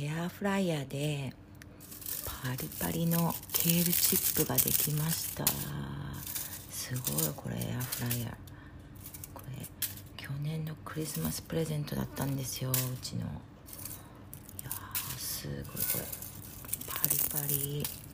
エアフライヤーでパリパリのケールチップができました。すごいこれエアフライヤー。これ去年のクリスマスプレゼントだったんですようちの。いやすごいこれ。パリパリ。